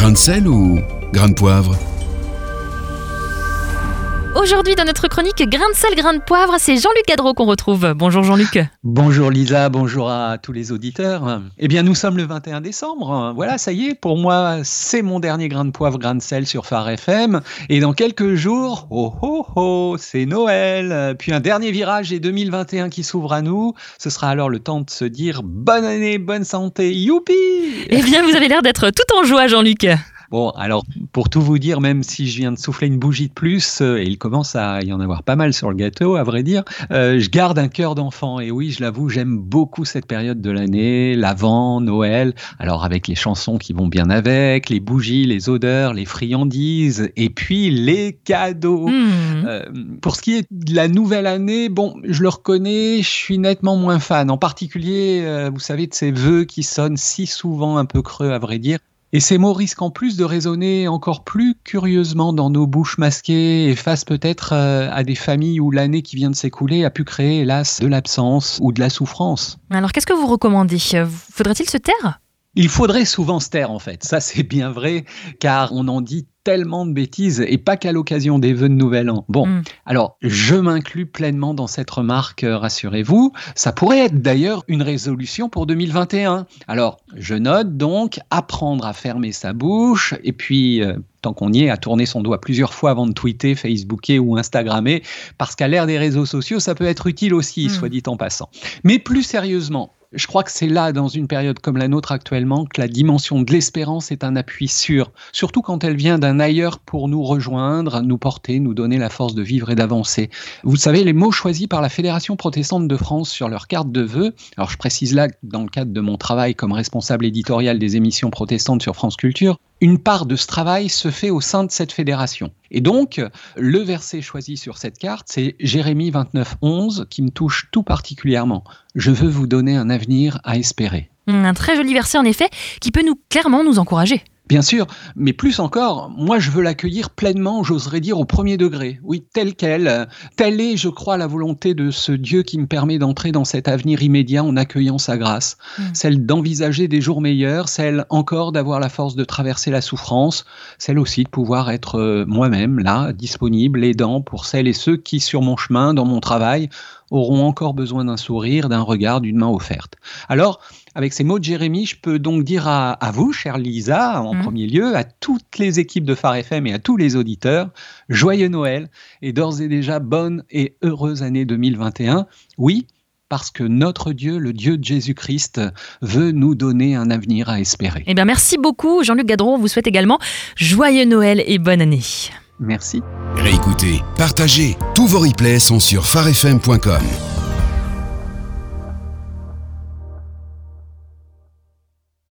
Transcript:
Grain de sel ou grain de poivre? Aujourd'hui, dans notre chronique Grain de sel, grain de poivre, c'est Jean-Luc Cadreau qu'on retrouve. Bonjour Jean-Luc. Bonjour Lisa, bonjour à tous les auditeurs. Eh bien, nous sommes le 21 décembre. Voilà, ça y est, pour moi, c'est mon dernier grain de poivre, grain de sel sur Phare FM. Et dans quelques jours, oh oh oh, c'est Noël. Puis un dernier virage et 2021 qui s'ouvre à nous. Ce sera alors le temps de se dire bonne année, bonne santé, youpi Eh bien, vous avez l'air d'être tout en joie, Jean-Luc. Bon, alors pour tout vous dire, même si je viens de souffler une bougie de plus, euh, et il commence à y en avoir pas mal sur le gâteau, à vrai dire, euh, je garde un cœur d'enfant. Et oui, je l'avoue, j'aime beaucoup cette période de l'année, l'Avent, Noël. Alors avec les chansons qui vont bien avec, les bougies, les odeurs, les friandises, et puis les cadeaux. Mmh. Euh, pour ce qui est de la nouvelle année, bon, je le reconnais, je suis nettement moins fan. En particulier, euh, vous savez, de ces vœux qui sonnent si souvent un peu creux, à vrai dire. Et ces mots risquent en plus de résonner encore plus curieusement dans nos bouches masquées et face peut-être euh, à des familles où l'année qui vient de s'écouler a pu créer, hélas, de l'absence ou de la souffrance. Alors, qu'est-ce que vous recommandez? Faudrait-il se taire? Il faudrait souvent se taire en fait, ça c'est bien vrai, car on en dit tellement de bêtises et pas qu'à l'occasion des vœux de Nouvel An. Bon, Mm. alors je m'inclus pleinement dans cette remarque, euh, rassurez-vous. Ça pourrait être d'ailleurs une résolution pour 2021. Alors je note donc apprendre à fermer sa bouche et puis. euh, Tant qu'on y est, à tourner son doigt plusieurs fois avant de tweeter, Facebooker ou Instagrammer, parce qu'à l'ère des réseaux sociaux, ça peut être utile aussi, Mm. soit dit en passant. Mais plus sérieusement, je crois que c'est là, dans une période comme la nôtre actuellement, que la dimension de l'espérance est un appui sûr, surtout quand elle vient d'un ailleurs pour nous rejoindre, nous porter, nous donner la force de vivre et d'avancer. Vous savez, les mots choisis par la Fédération protestante de France sur leur carte de vœux, alors je précise là dans le cadre de mon travail comme responsable éditorial des émissions protestantes sur France Culture, une part de ce travail se fait au sein de cette fédération. Et donc, le verset choisi sur cette carte, c'est Jérémie 29, 11, qui me touche tout particulièrement. Je veux vous donner un avenir à espérer. Un très joli verset en effet, qui peut nous clairement nous encourager. Bien sûr, mais plus encore, moi je veux l'accueillir pleinement, j'oserais dire au premier degré. Oui, tel quel. Telle est, je crois, la volonté de ce Dieu qui me permet d'entrer dans cet avenir immédiat en accueillant sa grâce. Mm. Celle d'envisager des jours meilleurs, celle encore d'avoir la force de traverser la souffrance, celle aussi de pouvoir être euh, moi-même là, disponible, aidant pour celles et ceux qui, sur mon chemin, dans mon travail, auront encore besoin d'un sourire, d'un regard, d'une main offerte. Alors, avec ces mots de Jérémie, je peux donc dire à, à vous, chère Lisa, en Mhm. premier lieu, à toutes les équipes de Phare FM et à tous les auditeurs, joyeux Noël et d'ores et déjà bonne et heureuse année 2021. Oui, parce que notre Dieu, le Dieu de Jésus-Christ, veut nous donner un avenir à espérer. Eh bien, merci beaucoup, Jean-Luc Gadron. On vous souhaite également joyeux Noël et bonne année. Merci. Réécoutez, partagez. Tous vos replays sont sur farfm.com.